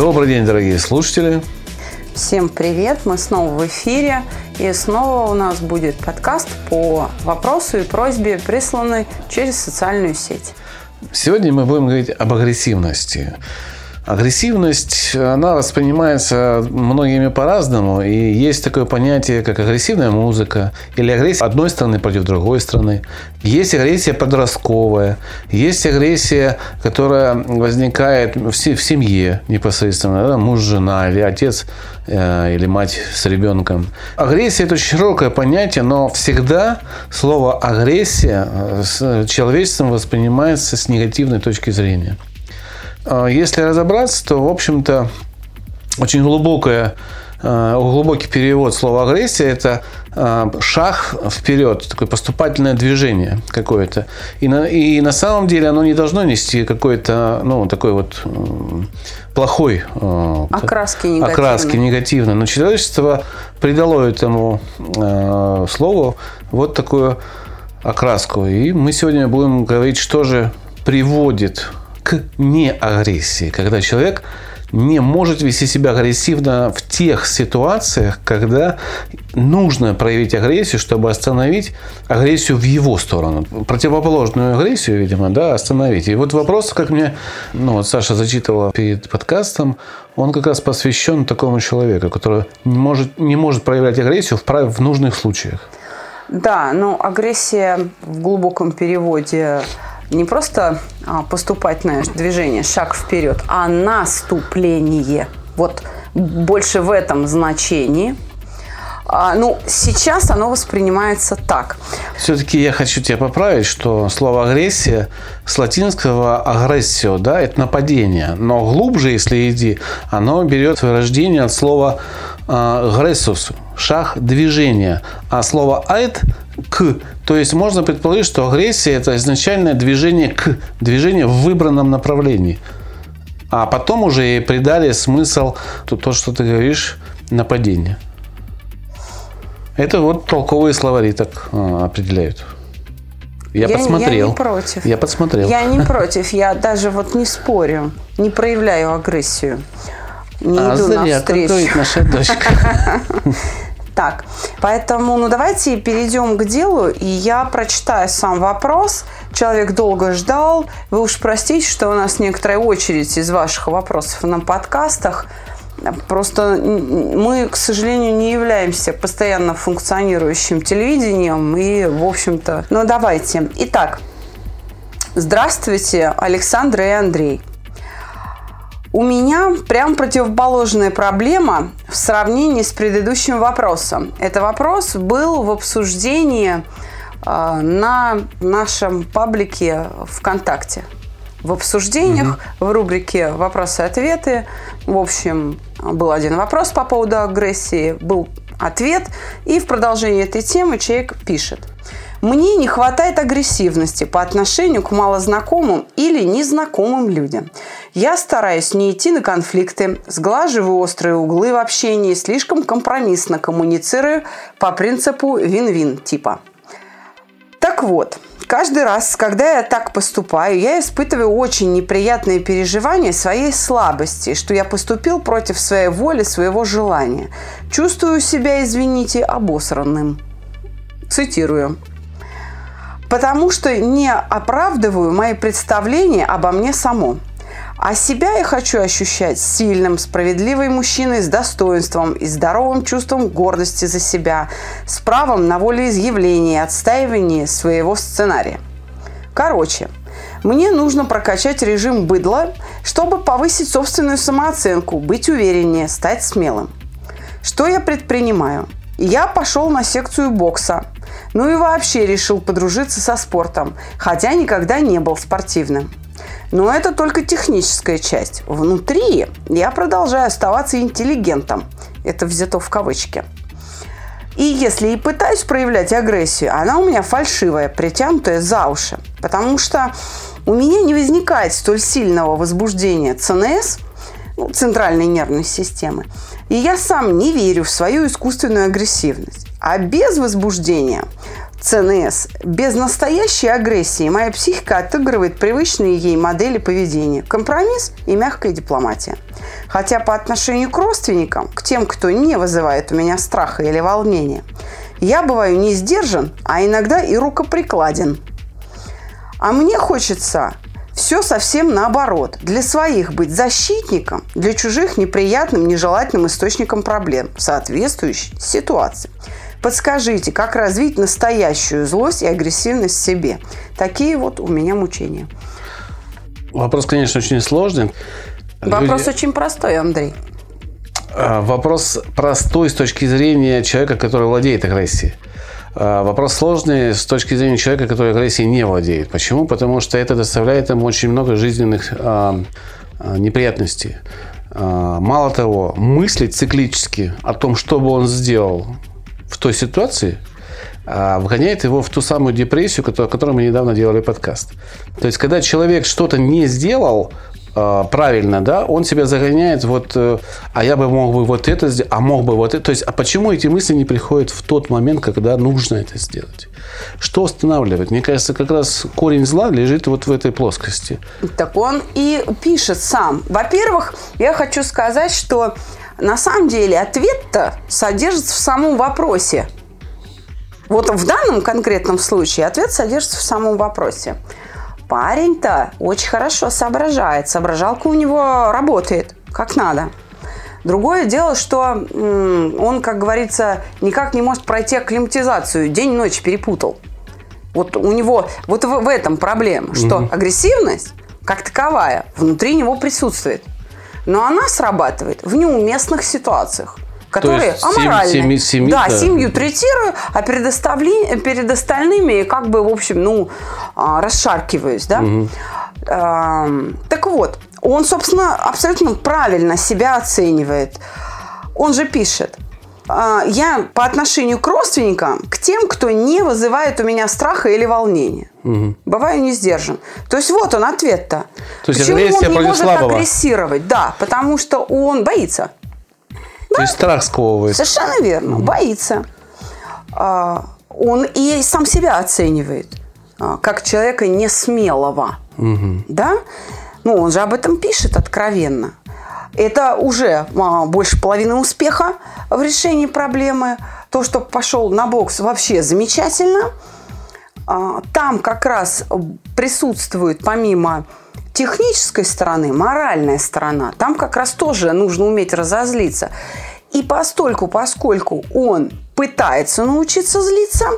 Добрый день, дорогие слушатели. Всем привет, мы снова в эфире. И снова у нас будет подкаст по вопросу и просьбе, присланной через социальную сеть. Сегодня мы будем говорить об агрессивности. Агрессивность, она воспринимается многими по-разному. И есть такое понятие, как агрессивная музыка или агрессия одной страны против другой страны. Есть агрессия подростковая. Есть агрессия, которая возникает в семье непосредственно. Да? Муж, жена или отец э, или мать с ребенком. Агрессия – это очень широкое понятие, но всегда слово «агрессия» с человечеством воспринимается с негативной точки зрения. А, если разобраться, то, в общем-то, очень глубокая а, глубокий перевод слова агрессия – это а, шаг вперед, такое поступательное движение какое-то. И на, и на самом деле оно не должно нести какой-то, ну, такой вот плохой окраски негативной. Окраски негативной. Но человечество придало этому слову вот такую окраску. И мы сегодня будем говорить, что же приводит к неагрессии, когда человек не может вести себя агрессивно в тех ситуациях, когда нужно проявить агрессию, чтобы остановить агрессию в его сторону. Противоположную агрессию, видимо, да, остановить. И вот вопрос, как мне, ну, вот Саша зачитывала перед подкастом, он как раз посвящен такому человеку, который не может, не может проявлять агрессию в, в нужных случаях. Да, но агрессия в глубоком переводе не просто а, поступательное движение, шаг вперед, а наступление. Вот больше в этом значении. А, ну, сейчас оно воспринимается так. Все-таки я хочу тебя поправить, что слово агрессия с латинского агрессио, да, это нападение. Но глубже, если иди, оно берет свое рождение от слова агрессус, шаг движения. А слово айт к. То есть можно предположить, что агрессия это изначальное движение к, движение в выбранном направлении. А потом уже и придали смысл то, то что ты говоришь, нападение. Это вот толковые словари так а, определяют. Я, я подсмотрел. Я не против. Я подсмотрел. Я не против. Я даже вот не спорю, не проявляю агрессию. Не а иду зря, навстречу. наша дочка. Так, поэтому, ну давайте перейдем к делу, и я прочитаю сам вопрос. Человек долго ждал. Вы уж простите, что у нас некоторая очередь из ваших вопросов на подкастах. Просто мы, к сожалению, не являемся постоянно функционирующим телевидением. И, в общем-то, ну давайте. Итак, здравствуйте, Александр и Андрей. У меня прям противоположная проблема в сравнении с предыдущим вопросом. Это вопрос был в обсуждении э, на нашем паблике ВКонтакте. В обсуждениях, угу. в рубрике «Вопросы-ответы». В общем, был один вопрос по поводу агрессии, был ответ, и в продолжении этой темы человек пишет. Мне не хватает агрессивности по отношению к малознакомым или незнакомым людям. Я стараюсь не идти на конфликты, сглаживаю острые углы в общении, слишком компромиссно коммуницирую по принципу вин-вин типа. Так вот, каждый раз, когда я так поступаю, я испытываю очень неприятные переживания своей слабости, что я поступил против своей воли, своего желания. Чувствую себя, извините, обосранным. Цитирую потому что не оправдываю мои представления обо мне само. А себя я хочу ощущать сильным, справедливым мужчиной с достоинством и здоровым чувством гордости за себя, с правом на волеизъявление и отстаивание своего сценария. Короче, мне нужно прокачать режим быдла, чтобы повысить собственную самооценку, быть увереннее, стать смелым. Что я предпринимаю? Я пошел на секцию бокса – ну и вообще решил подружиться со спортом, хотя никогда не был спортивным. Но это только техническая часть. Внутри я продолжаю оставаться интеллигентом. Это взято в кавычки. И если и пытаюсь проявлять агрессию, она у меня фальшивая, притянутая за уши. Потому что у меня не возникает столь сильного возбуждения ЦНС, ну, центральной нервной системы. И я сам не верю в свою искусственную агрессивность. А без возбуждения ЦНС, без настоящей агрессии моя психика отыгрывает привычные ей модели поведения. Компромисс и мягкая дипломатия. Хотя по отношению к родственникам, к тем, кто не вызывает у меня страха или волнения, я бываю не сдержан, а иногда и рукоприкладен. А мне хочется все совсем наоборот. Для своих быть защитником, для чужих неприятным, нежелательным источником проблем соответствующей ситуации. Подскажите, как развить настоящую злость и агрессивность в себе? Такие вот у меня мучения. Вопрос, конечно, очень сложный. Вопрос Люди... очень простой, Андрей. А, вопрос простой с точки зрения человека, который владеет агрессией. А, вопрос сложный с точки зрения человека, который агрессией не владеет. Почему? Потому что это доставляет ему очень много жизненных а, неприятностей. Мало того, мыслить циклически о том, что бы он сделал, в той ситуации а, вгоняет его в ту самую депрессию, о которой мы недавно делали подкаст. То есть, когда человек что-то не сделал, а, правильно, да, он себя загоняет вот, э, а я бы мог бы вот это сделать, а мог бы вот это. То есть, а почему эти мысли не приходят в тот момент, когда нужно это сделать? Что останавливает? Мне кажется, как раз корень зла лежит вот в этой плоскости. Так он и пишет сам. Во-первых, я хочу сказать, что на самом деле ответ-то содержится в самом вопросе. Вот в данном конкретном случае ответ содержится в самом вопросе. Парень-то очень хорошо соображает. Соображалка у него работает как надо. Другое дело, что он, как говорится, никак не может пройти акклиматизацию. День-ночь перепутал. Вот у него вот в, в этом проблема, что угу. агрессивность как таковая внутри него присутствует но она срабатывает в неуместных ситуациях которые аморальны. Семь, семь, да, семью третирую, а перед, оставли, перед остальными как бы, в общем, ну, а, расшаркиваюсь, да. Угу. Так вот, он, собственно, абсолютно правильно себя оценивает. Он же пишет – я по отношению к родственникам, к тем, кто не вызывает у меня страха или волнения. Угу. Бываю не сдержан. То есть вот он ответ-то. То есть Почему он не может слабого? агрессировать? Да, потому что он боится. То да? есть страх сковывает. Совершенно верно, угу. боится. А, он и сам себя оценивает а, как человека несмелого. Угу. Да? Ну, он же об этом пишет откровенно. Это уже а, больше половины успеха в решении проблемы. То, что пошел на бокс, вообще замечательно. А, там как раз присутствует помимо технической стороны, моральная сторона. Там как раз тоже нужно уметь разозлиться. И постольку, поскольку он пытается научиться злиться,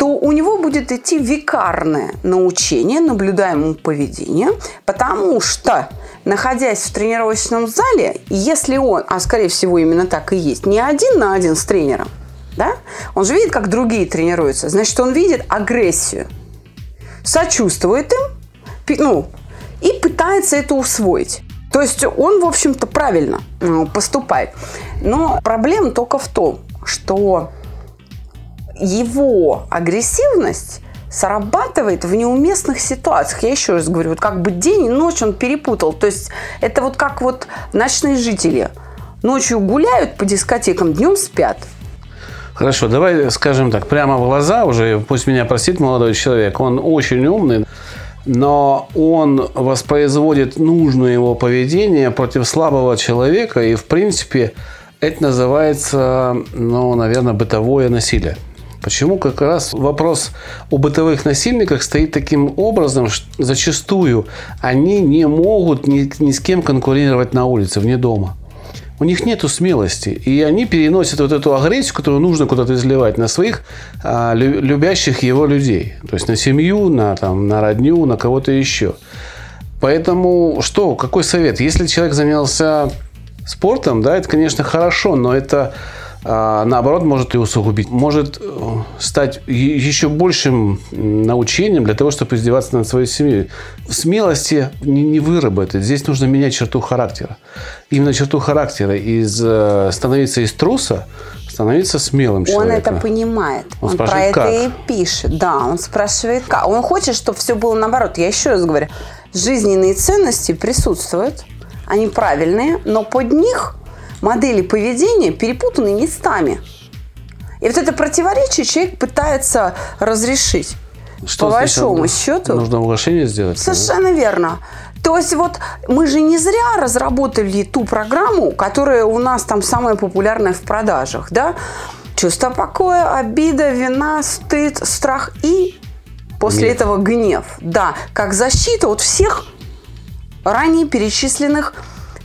то у него будет идти викарное научение наблюдаемому поведению, потому что находясь в тренировочном зале, если он, а скорее всего именно так и есть, не один на один с тренером, да, он же видит, как другие тренируются, значит, он видит агрессию, сочувствует им, ну, и пытается это усвоить. То есть он, в общем-то, правильно ну, поступает. Но проблема только в том, что его агрессивность срабатывает в неуместных ситуациях. Я еще раз говорю, вот как бы день и ночь он перепутал. То есть это вот как вот ночные жители. Ночью гуляют по дискотекам, днем спят. Хорошо, давай скажем так, прямо в глаза уже, пусть меня простит молодой человек, он очень умный, но он воспроизводит нужное его поведение против слабого человека, и в принципе это называется, ну, наверное, бытовое насилие. Почему как раз вопрос о бытовых насильниках стоит таким образом, что зачастую они не могут ни, ни с кем конкурировать на улице, вне дома. У них нет смелости. И они переносят вот эту агрессию, которую нужно куда-то изливать, на своих а, любящих его людей. То есть на семью, на, там, на родню, на кого-то еще. Поэтому что, какой совет? Если человек занялся спортом, да, это, конечно, хорошо, но это наоборот может и усугубить. Может э, стать еще большим научением для того, чтобы издеваться над своей семьей. Смелости не, не выработать. Здесь нужно менять черту характера. Именно черту характера. Из, э, становиться из труса становиться смелым человеком. Он это понимает. Он Он, про это как? и пишет. Да, он спрашивает, как. Он хочет, чтобы все было наоборот. Я еще раз говорю, жизненные ценности присутствуют, они правильные, но под них модели поведения перепутаны местами. И вот это противоречие человек пытается разрешить. Что По большому счету, Нужно угошение сделать. Совершенно верно. То есть вот мы же не зря разработали ту программу, которая у нас там самая популярная в продажах, да? Чувство покоя, обида, вина, стыд, страх и после Гнев. этого гнев. Да, как защита от всех ранее перечисленных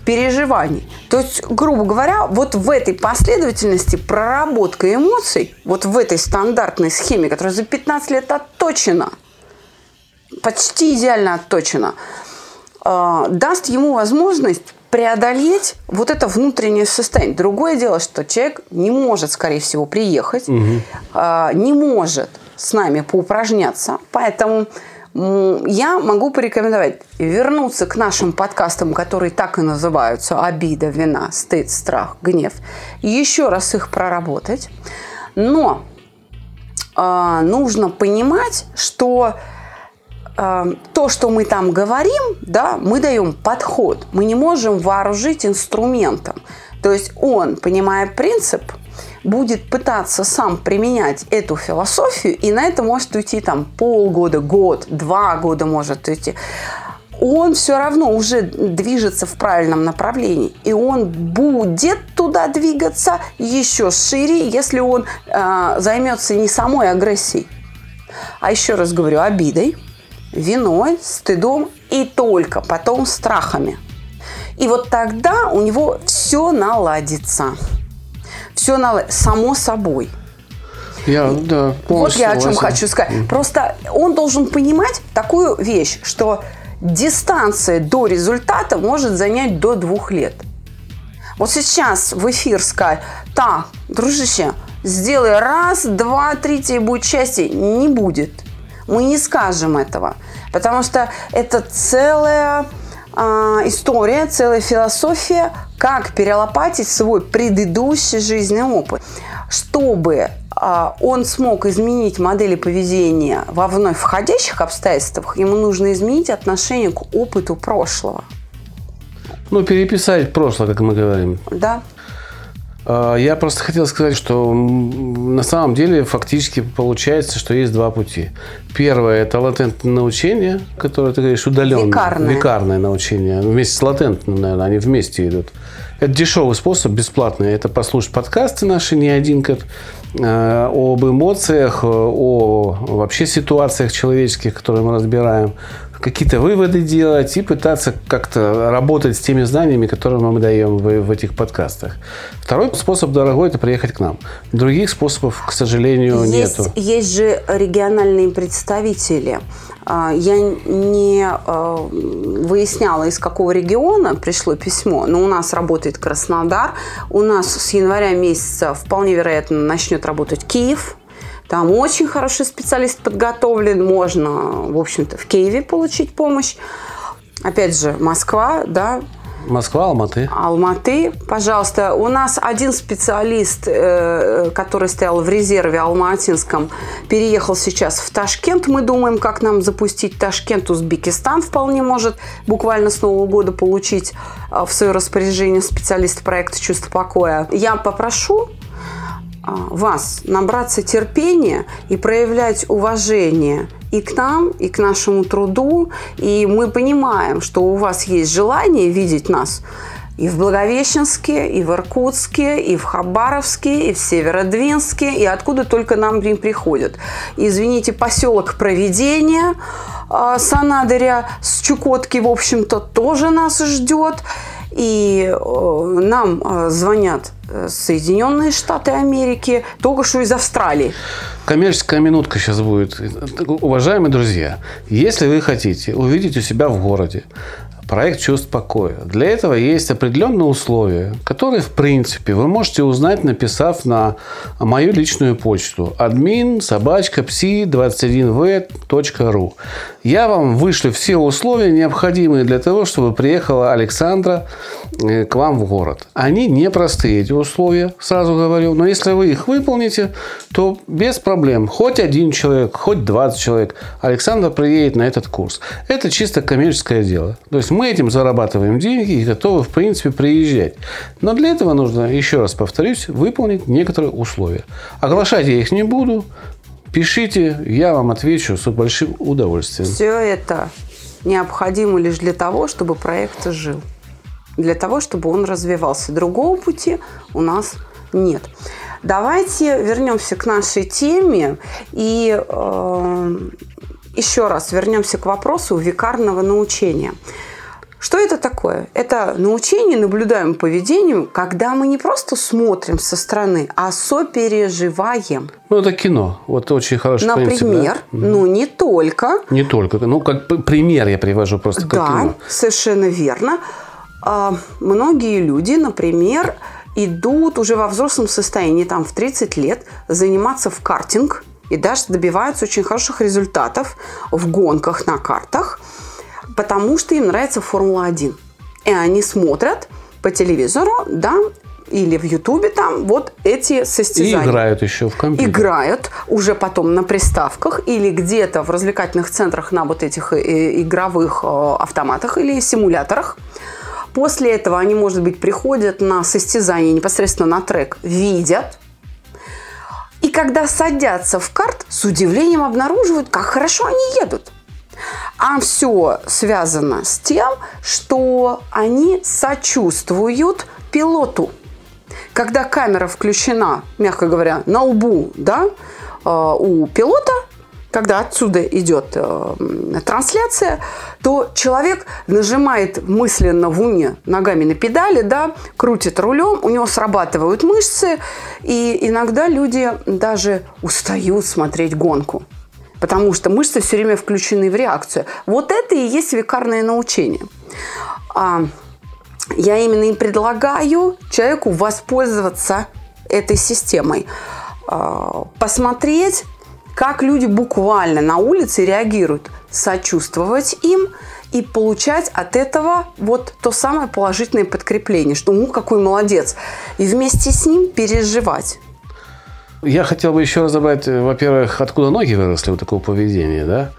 переживаний. То есть, грубо говоря, вот в этой последовательности проработка эмоций, вот в этой стандартной схеме, которая за 15 лет отточена, почти идеально отточена, э, даст ему возможность преодолеть вот это внутреннее состояние. Другое дело, что человек не может, скорее всего, приехать, э, не может с нами поупражняться, поэтому я могу порекомендовать вернуться к нашим подкастам, которые так и называются «Обида», «Вина», «Стыд», «Страх», «Гнев», и еще раз их проработать. Но э, нужно понимать, что э, то, что мы там говорим, да, мы даем подход. Мы не можем вооружить инструментом. То есть он, понимая принцип, будет пытаться сам применять эту философию, и на это может уйти там полгода, год, два года может уйти. Он все равно уже движется в правильном направлении, и он будет туда двигаться еще шире, если он э, займется не самой агрессией, а еще раз говорю, обидой, виной, стыдом и только потом страхами. И вот тогда у него все наладится. Все наладится само собой. Я, да, Вот я о чем согласен. хочу сказать. Просто он должен понимать такую вещь, что дистанция до результата может занять до двух лет. Вот сейчас в эфир сказать, так, дружище, сделай раз, два, три, тебе будет счастье. Не будет. Мы не скажем этого. Потому что это целая история, целая философия, как перелопатить свой предыдущий жизненный опыт. Чтобы а, он смог изменить модели поведения во вновь входящих обстоятельствах, ему нужно изменить отношение к опыту прошлого. Ну, переписать прошлое, как мы говорим. Да? А, Я просто хотел сказать, что на самом деле фактически получается, что есть два пути. Первое – это латентное научение, которое, ты говоришь, удаленное. Викарное. Викарное научение. Вместе с латентным, наверное, они вместе идут. Это дешевый способ, бесплатный. Это послушать подкасты наши, не один как э, об эмоциях, о вообще ситуациях человеческих, которые мы разбираем, какие-то выводы делать и пытаться как-то работать с теми знаниями, которые мы даем в, в этих подкастах. Второй способ дорогой – это приехать к нам. Других способов, к сожалению, Есть, нету. есть же региональные представители. А, Я не а, выясняла, из какого региона пришло письмо, но у нас работает Краснодар. У нас с января месяца вполне вероятно начнет работать Киев. Там очень хороший специалист подготовлен. Можно, в общем-то, в Киеве получить помощь. Опять же, Москва, да, Москва, Алматы. Алматы, пожалуйста. У нас один специалист, э, который стоял в резерве алматинском, переехал сейчас в Ташкент. Мы думаем, как нам запустить Ташкент. Узбекистан вполне может буквально с Нового года получить э, в свое распоряжение специалист проекта «Чувство покоя». Я попрошу вас набраться терпения и проявлять уважение и к нам, и к нашему труду. И мы понимаем, что у вас есть желание видеть нас и в Благовещенске, и в Иркутске, и в Хабаровске, и в Северодвинске, и откуда только нам не приходят. Извините, поселок Проведения а, Санадаря с Чукотки, в общем-то, тоже нас ждет. И э, нам э, звонят э, Соединенные Штаты Америки, только что из Австралии. Коммерческая минутка сейчас будет. Уважаемые друзья, если вы хотите увидеть у себя в городе проект чувств покоя. Для этого есть определенные условия, которые, в принципе, вы можете узнать, написав на мою личную почту admin собачка psi21v.ru. Я вам вышлю все условия, необходимые для того, чтобы приехала Александра э, к вам в город. Они непростые, эти условия, сразу говорю, но если вы их выполните, то без проблем. Хоть один человек, хоть 20 человек, Александра приедет на этот курс. Это чисто коммерческое дело. То есть мы этим зарабатываем деньги и готовы, в принципе, приезжать. Но для этого нужно, еще раз повторюсь, выполнить некоторые условия. Оглашать я их не буду. Пишите, я вам отвечу с большим удовольствием. Все это необходимо лишь для того, чтобы проект жил. Для того, чтобы он развивался. Другого пути у нас нет. Давайте вернемся к нашей теме и э, еще раз вернемся к вопросу викарного научения. Что это такое? Это научение наблюдаемым поведением, когда мы не просто смотрим со стороны, а сопереживаем. Ну, это кино. Вот очень хороший Например, принцип, да? ну не только. Не только. Ну, как пример я привожу просто как Да, кино. совершенно верно. А, Многие люди, например, идут уже во взрослом состоянии, там в 30 лет, заниматься в картинг и даже добиваются очень хороших результатов в гонках на картах, потому что им нравится Формула-1. И они смотрят по телевизору, да, или в Ютубе там вот эти И состязания играют еще в компьютер. играют уже потом на приставках или где-то в развлекательных центрах на вот этих э, игровых э, автоматах или симуляторах. После этого они, может быть, приходят на состязание непосредственно на трек, видят. И когда садятся в карт, с удивлением обнаруживают, как хорошо они едут. А все связано с тем, что они сочувствуют пилоту. Когда камера включена, мягко говоря, на лбу да, э, у пилота, когда отсюда идет э, трансляция, то человек нажимает мысленно в уме ногами на педали, да, крутит рулем, у него срабатывают мышцы, и иногда люди даже устают смотреть гонку. Потому что мышцы все время включены в реакцию. Вот это и есть векарное научение. А, я именно и предлагаю человеку воспользоваться этой системой. А, Посмотреть, как люди буквально на улице реагируют, сочувствовать им и получать от этого вот то самое положительное подкрепление, что ну какой молодец, и вместе с ним переживать. Я хотел бы еще разобрать, э, во-первых, откуда ноги выросли у такого поведения, да?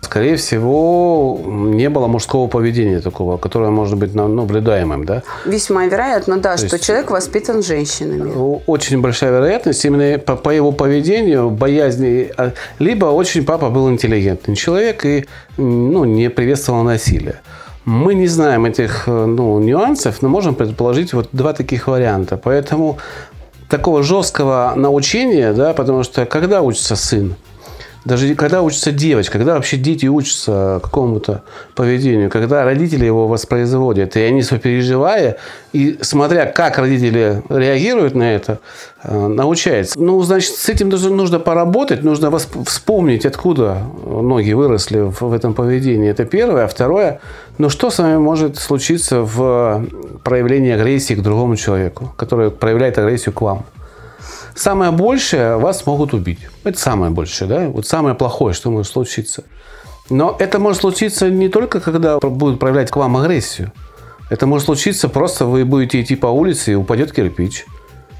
Скорее всего, не было мужского поведения такого, которое может быть наблюдаемым, да? Весьма вероятно, да, что есть- человек воспитан женщинами. Очень большая вероятность именно по, по его поведению, боязни, а, либо очень папа был интеллигентный человек и ну, не приветствовал насилие. Мы не знаем этих э, ну, нюансов, но можем предположить вот два таких варианта. Поэтому такого жесткого научения, да, потому что когда учится сын, даже когда учится девочка, когда вообще дети учатся какому-то поведению, когда родители его воспроизводят, и они сопереживая, и смотря, как родители реагируют на это, э, научаются. Ну, значит, с этим нужно, нужно поработать, нужно вспомнить, откуда ноги выросли в этом поведении. Это первое. А второе, ну, что с вами может случиться в проявлении агрессии к другому человеку, который проявляет агрессию к вам? Самое большее вас могут убить. Это самое большее, да? Вот самое плохое, что может случиться. Но это может случиться не только, когда будут проявлять к вам агрессию. Это может случиться просто, вы будете идти по улице и упадет кирпич.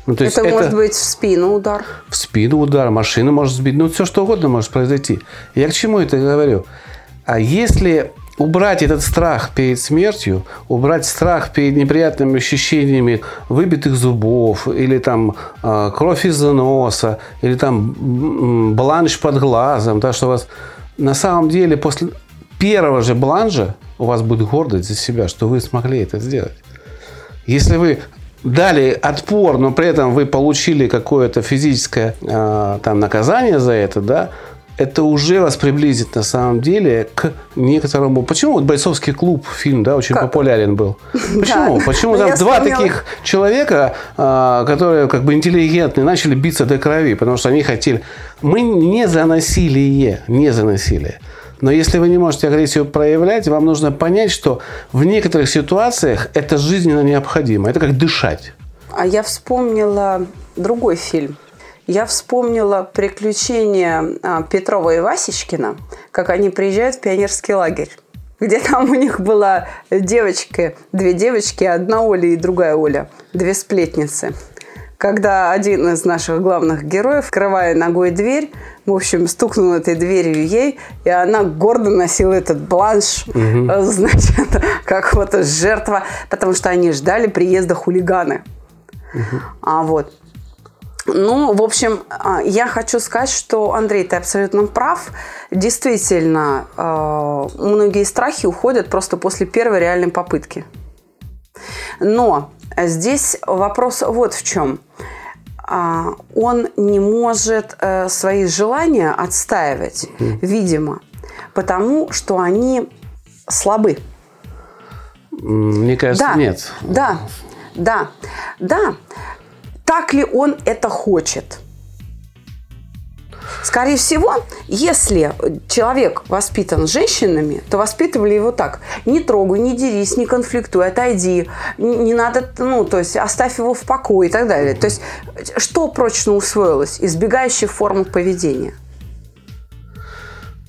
Ну, то есть это, может быть в спину удар. в спину удар, машина может сбить, ну все что угодно может произойти. Я к чему это говорю? А если убрать этот страх перед смертью, убрать страх перед неприятными ощущениями выбитых зубов, или там э, кровь из носа, или там бланш под глазом, да, что у вас на самом деле после первого же бланжа у вас будет гордость за себя, что вы смогли это сделать. Если вы дали отпор, но при этом вы получили какое-то физическое э, там наказание за это, да, это уже вас приблизит на самом деле к некоторому. Почему вот бойцовский клуб фильм, да, очень Как? популярен был? Почему? Да. Почему Ну, там два вспомнила. таких человека, а, которые как бы интеллигентные, начали биться до крови, потому что они хотели. Мы не за насилие, не за насилие. Но если вы не можете агрессию проявлять, вам нужно понять, что в некоторых ситуациях это жизненно необходимо. Это как дышать. А я вспомнила другой фильм. Я вспомнила приключения а, Петрова и Васечкина, как они приезжают в пионерский лагерь где там у них была девочка, две девочки, одна Оля и другая Оля, две сплетницы когда один из наших главных героев, открывая ногой дверь, в общем, стукнул этой дверью ей, и она гордо носила этот бланш, угу. значит, как вот жертва, потому что они ждали приезда хулиганы. Угу. А вот. Ну, в общем, а, я хочу сказать, что, Андрей, ты абсолютно прав. Действительно, а, многие страхи уходят просто после первой реальной попытки. Но здесь вопрос вот в чем. А, он не может э, свои желания отстаивать, видимо, потому что они слабы. Мне кажется, да, нет. Да, да, да. Так ли он это хочет? Скорее всего, если человек воспитан женщинами, то воспитывали его так. Не трогай, не дерись, не конфликтуй, отойди. Не надо, ну, то есть оставь его в покое и так далее. То есть что прочно усвоилось? Избегающих форм поведения.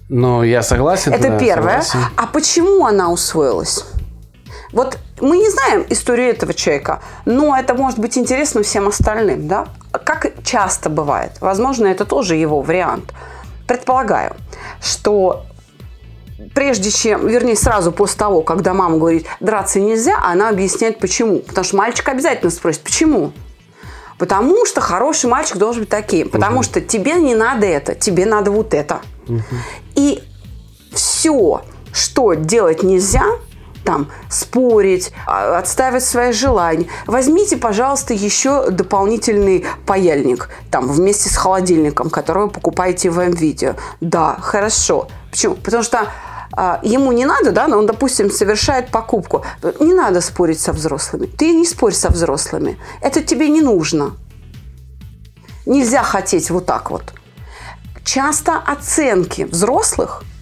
Ну, я согласен. Это да, первое. Согласен. А почему она усвоилась? Вот мы не знаем историю этого человека, но это может быть интересно всем остальным, да? Как часто бывает. Возможно, это тоже его вариант. Предполагаю, что прежде чем, вернее, сразу после того, когда мама говорит, драться нельзя, она объясняет, почему. Потому что мальчик обязательно спросит, почему? Потому что хороший мальчик должен быть таким. Потому угу. что тебе не надо это, тебе надо вот это. Угу. И все, что делать нельзя, там спорить, а, отстаивать свои желания. Возьмите, пожалуйста, еще дополнительный паяльник там вместе с холодильником, который вы покупаете в М-видео. Да, хорошо. Почему? Потому что а, ему не надо, да, но он, допустим, совершает покупку. Не надо спорить со взрослыми. Ты не спорь со взрослыми. Это тебе не нужно. Нельзя хотеть вот так вот. Часто оценки взрослых –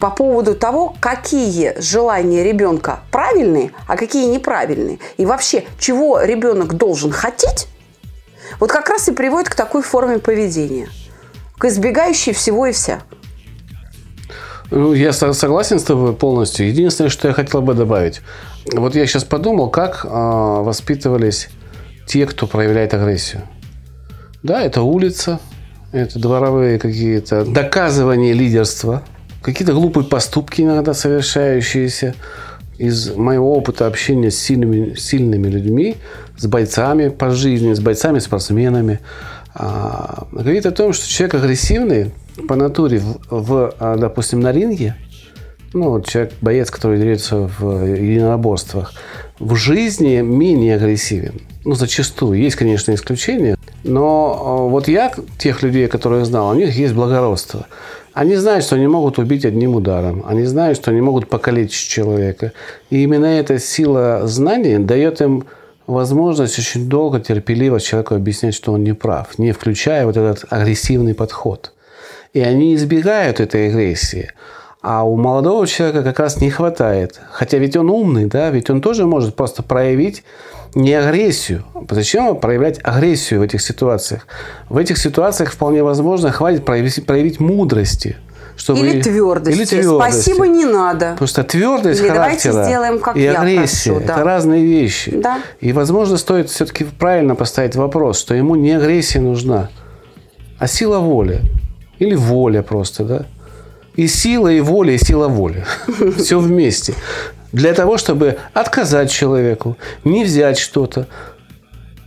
по поводу того, какие желания ребенка правильные, а какие неправильные. И вообще, чего ребенок должен хотеть, вот как раз и приводит к такой форме поведения. К избегающей всего и вся. Ну, я согласен с тобой полностью. Единственное, что я хотел бы добавить. Вот я сейчас подумал, как э, воспитывались те, кто проявляет агрессию. Да, это улица, это дворовые какие-то доказывания лидерства – какие-то глупые поступки иногда совершающиеся из моего опыта общения с сильными, сильными людьми, с бойцами по жизни, с бойцами-спортсменами, а, говорит о том, что человек агрессивный по натуре, в, в, а, допустим, на ринге, ну, человек, боец, который дерется в единоборствах, в жизни менее агрессивен. Ну, зачастую. Есть, конечно, исключения. Но а, вот я, тех людей, которые знал, у них есть благородство. Они знают, что они могут убить одним ударом. Они знают, что они могут покалечить человека. И именно эта сила знаний дает им возможность очень долго, терпеливо человеку объяснять, что он не прав, не включая вот этот агрессивный подход. И они избегают этой агрессии. А у молодого человека как раз не хватает. Хотя ведь он умный, да, ведь он тоже может просто проявить не агрессию. Зачем проявлять агрессию в этих ситуациях? В этих ситуациях вполне возможно хватит проявить, проявить мудрости. Чтобы... Или твердости. Или твердости. Спасибо не надо. Потому что твердость Или характера давайте сделаем, как и агрессия прошу, да. это разные вещи. Да. И, возможно, стоит все-таки правильно поставить вопрос, что ему не агрессия нужна, а сила воли. Или воля просто, да? И сила, и воля, и сила воли. Все вместе для того, чтобы отказать человеку, не взять что-то,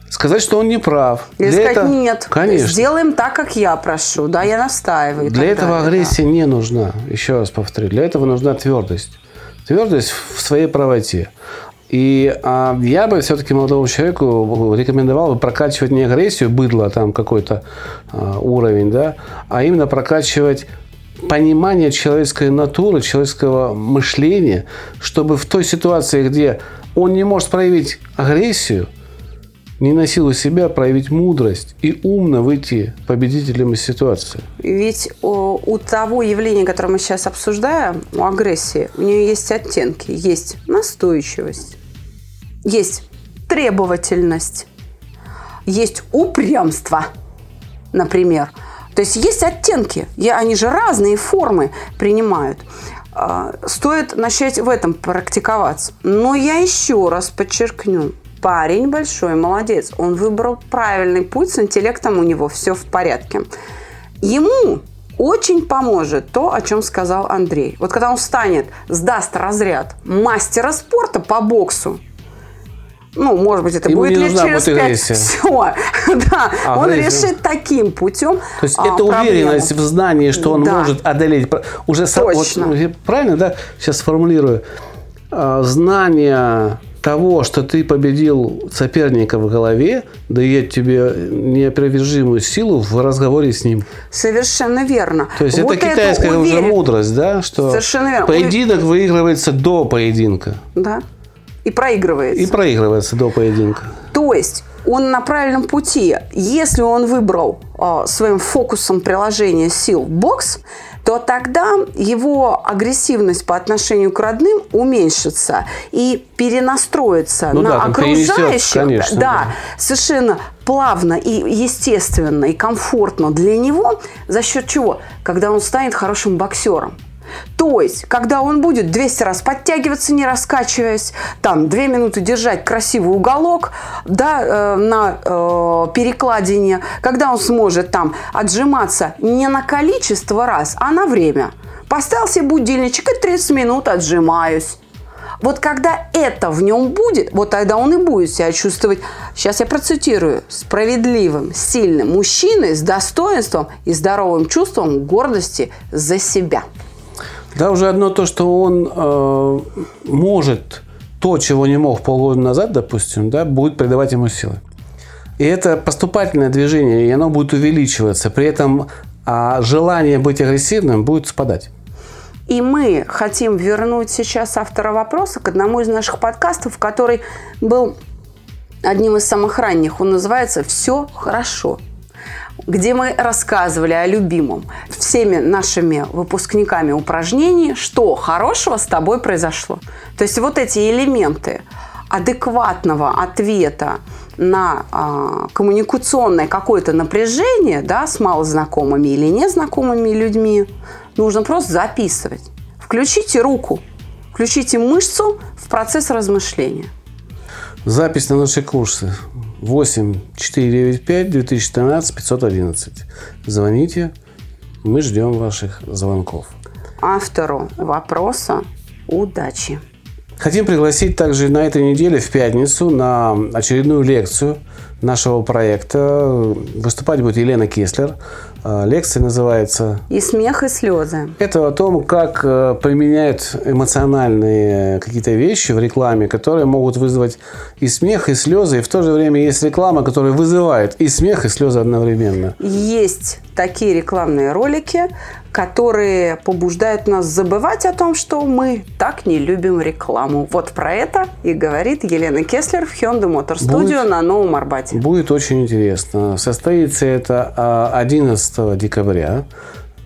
сказать, что он не прав. Или для сказать, этого... нет, Конечно. сделаем так, как я прошу, да, я настаиваю. Для этого далее, агрессия да. не нужна, еще раз повторю, для этого нужна твердость. Твердость в своей правоте. И а, я бы все-таки молодому человеку рекомендовал бы прокачивать не агрессию, быдло там какой-то а, уровень, да, а именно прокачивать понимание человеческой натуры, человеческого мышления, чтобы в той ситуации, где он не может проявить агрессию, не на силу себя проявить мудрость и умно выйти победителем из ситуации. Ведь о, у того явления, которое мы сейчас обсуждаем, у агрессии, у нее есть оттенки. Есть настойчивость, есть требовательность, есть упрямство, например. То есть есть оттенки, и они же разные формы принимают. А, стоит начать в этом практиковаться. Но я еще раз подчеркну, парень большой, молодец. Он выбрал правильный путь, с интеллектом у него все в порядке. Ему очень поможет то, о чем сказал Андрей. Вот когда он станет, сдаст разряд мастера спорта по боксу, ну, может быть, это Ему будет лет через пять. агрессия. Все. Да. Он Агрессия. решит таким путем. То есть а, это проблему. уверенность в знании, что он Да. может одолеть. Уже вот, Точно. ну, я правильно, да? Сейчас сформулирую. А, Знание того, что ты победил соперника в голове, дает тебе неопровержимую силу в разговоре с ним. Совершенно верно. То есть Вот это китайская уже уверен- мудрость, да, что Совершенно верно. поединок выигрывается до поединка Да. И проигрывается. и проигрывается до поединка. То есть он на правильном пути. Если он выбрал а, своим фокусом приложения сил бокс, то тогда его агрессивность по отношению к родным уменьшится и перенастроится Ну на да, окружающих. конечно, да, да. совершенно плавно и естественно и комфортно для него. За счет чего? Когда он станет хорошим боксером. То есть, когда он будет 200 раз подтягиваться, не раскачиваясь, там, 2 минуты держать красивый уголок, да, э, на э, перекладине, когда он сможет там отжиматься не на количество раз, а на время. Поставил себе будильничек и 30 минут отжимаюсь. Вот когда это в нем будет, вот тогда он и будет себя чувствовать, сейчас я процитирую, справедливым, сильным мужчиной с достоинством и здоровым чувством гордости за себя. Да, уже одно то, что он э, может то, чего не мог полгода назад, допустим, да, будет придавать ему силы. И это поступательное движение, и оно будет увеличиваться. При этом а, желание быть агрессивным будет спадать. И мы хотим вернуть сейчас автора вопроса к одному из наших подкастов, который был одним из самых ранних. Он называется «Все хорошо», где мы рассказывали о любимом всеми нашими выпускниками упражнений, что хорошего с тобой произошло. То есть вот эти элементы адекватного ответа на а, коммуникационное какое-то напряжение да, с малознакомыми или незнакомыми людьми нужно просто записывать. Включите руку, включите мышцу в процесс размышления. Запись на наши курсы 8 495 2013 511. Звоните, мы ждем ваших звонков. Автору вопроса удачи. Хотим пригласить также на этой неделе в пятницу на очередную лекцию нашего проекта. Выступать будет Елена Кеслер. Э, Лекция называется И смех, и слезы. это о том, как э, применяют эмоциональные какие-то вещи в рекламе, которые могут вызвать и смех, и слезы. И в то же время есть реклама, которая вызывает и смех, и слезы одновременно. Есть такие рекламные ролики, которые побуждают нас забывать о том, что мы так не любим рекламу. Вот про это и говорит Елена Кеслер в Hyundai Motor Studio Будет. на Новом Арбате. Будет очень интересно. Состоится это а, 11 декабря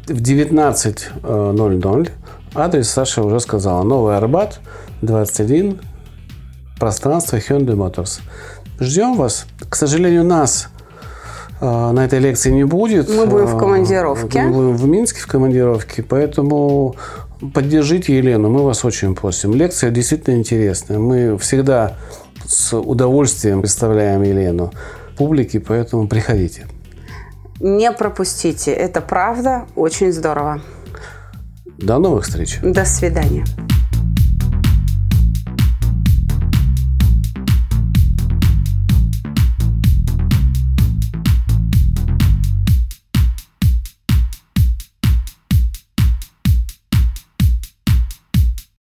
в 19.00. Адрес Саша уже сказала. Новый Арбат, 21, пространство Hyundai Motors. Ждем вас. К сожалению, нас а, на этой лекции не будет. Мы будем в А, командировке. Мы будем в Минске в командировке, поэтому поддержите Елену, мы вас очень просим. Лекция действительно интересная. Мы всегда с удовольствием представляем Елену публике, поэтому приходите. Не пропустите. Это правда очень здорово. До новых встреч. До свидания.